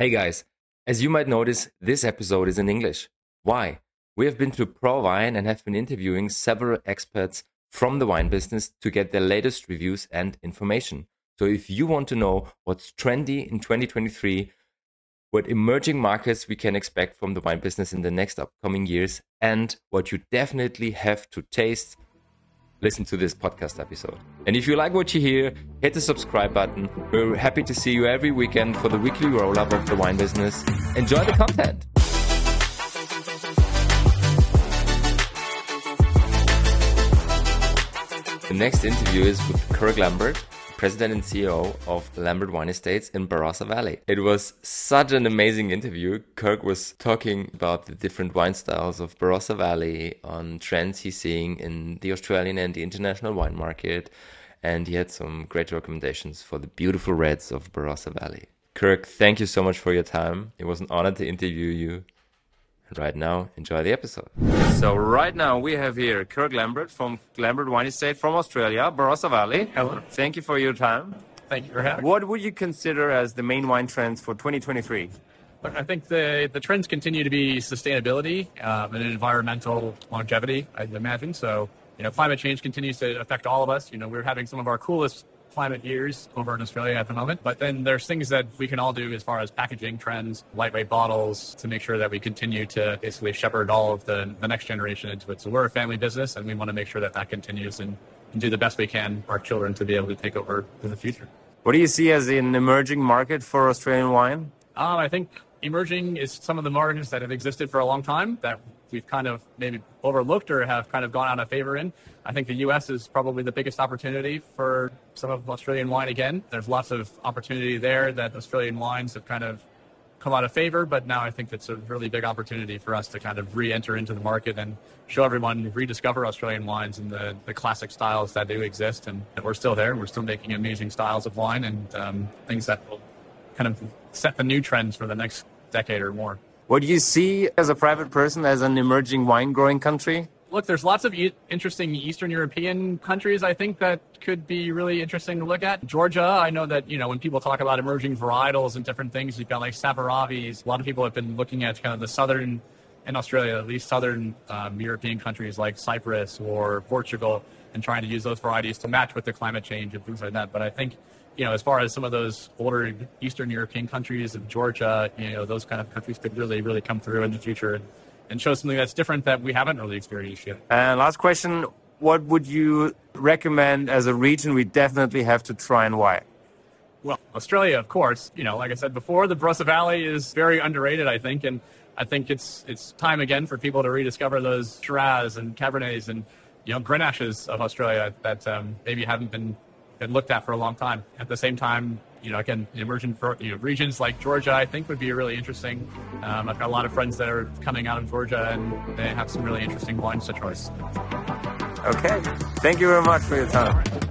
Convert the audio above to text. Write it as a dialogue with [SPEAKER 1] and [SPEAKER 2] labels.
[SPEAKER 1] Hey guys, as you might notice, this episode is in English. Why? We have been to ProWein and have been interviewing several experts from the wine business to get their latest reviews and information. So if you want to know what's trendy in 2023, what emerging markets we can expect from the wine business in the next upcoming years, and what you definitely have to taste listen to this podcast episode. And if you like what you hear, hit the subscribe button. We're happy to see you every weekend for the weekly roll up of the wine business. Enjoy the content. The next interview is with Kirk Lambert, president and CEO of Lambert Wine Estates in Barossa Valley. It was such an amazing interview. Kirk was talking about the different wine styles of Barossa Valley, on trends he's seeing in the Australian and the international wine market, and he had some great recommendations for the beautiful reds of Barossa Valley. Kirk, thank you so much for your time. It was an honor to interview you. And right now, enjoy the episode. So right now we have here Kirk Lambert from Lambert Wine Estate from Australia, Barossa Valley.
[SPEAKER 2] Hello.
[SPEAKER 1] Thank you for your time.
[SPEAKER 2] Thank you for having me.
[SPEAKER 1] What would you consider as the main wine trends for 2023?
[SPEAKER 2] Look, I think the, the trends continue to be sustainability um, and environmental longevity, I'd imagine. So, you know, climate change continues to affect all of us. You know, we're having some of our coolest climate years over in Australia at the moment. But then there's things that we can all do as far as packaging trends, lightweight bottles, to make sure that we continue to basically shepherd all of the, the next generation into it. So we're a family business and we want to make sure that that continues and, and do the best we can for our children to be able to take over in the future.
[SPEAKER 1] What do you see as an emerging market for Australian wine?
[SPEAKER 2] Um, I think emerging is some of the markets that have existed for a long time that we've kind of maybe overlooked or have kind of gone out of favor in. I think the U.S. is probably the biggest opportunity for some of Australian wine again. There's lots of opportunity there that Australian wines have kind of come out of favor, but now I think it's a really big opportunity for us to kind of re-enter into the market and show everyone, rediscover Australian wines and the, the classic styles that do exist. And we're still there. We're still making amazing styles of wine and um, things that will kind of set the new trends for the next decade or more.
[SPEAKER 1] What do you see as a private person as an emerging wine growing country?
[SPEAKER 2] Look, there's lots of e- interesting Eastern European countries I think that could be really interesting to look at. Georgia, I know that, you know, when people talk about emerging varietals and different things, you've got like Saperavis. A lot of people have been looking at kind of the southern, in Australia, at least southern um, European countries like Cyprus or Portugal and trying to use those varieties to match with the climate change and things like that. But I think you know, as far as some of those older Eastern European countries of Georgia, you know, those kind of countries could really, really come through in the future and, and show something that's different that we haven't really experienced yet.
[SPEAKER 1] And last question, what would you recommend as a region we definitely have to try and why?
[SPEAKER 2] Well, Australia, of course. You know, like I said before, the Barossa Valley is very underrated, I think, and I think it's it's time again for people to rediscover those Shiraz and Cabernets and you know Grenaches of Australia that um, maybe haven't been been looked at for a long time. At the same time, you know, again, emerging for, you know, regions like Georgia, I think would be really interesting. Um, I've got a lot of friends that are coming out of Georgia, and they have some really interesting wines to try.
[SPEAKER 1] Okay, thank you very much for your time.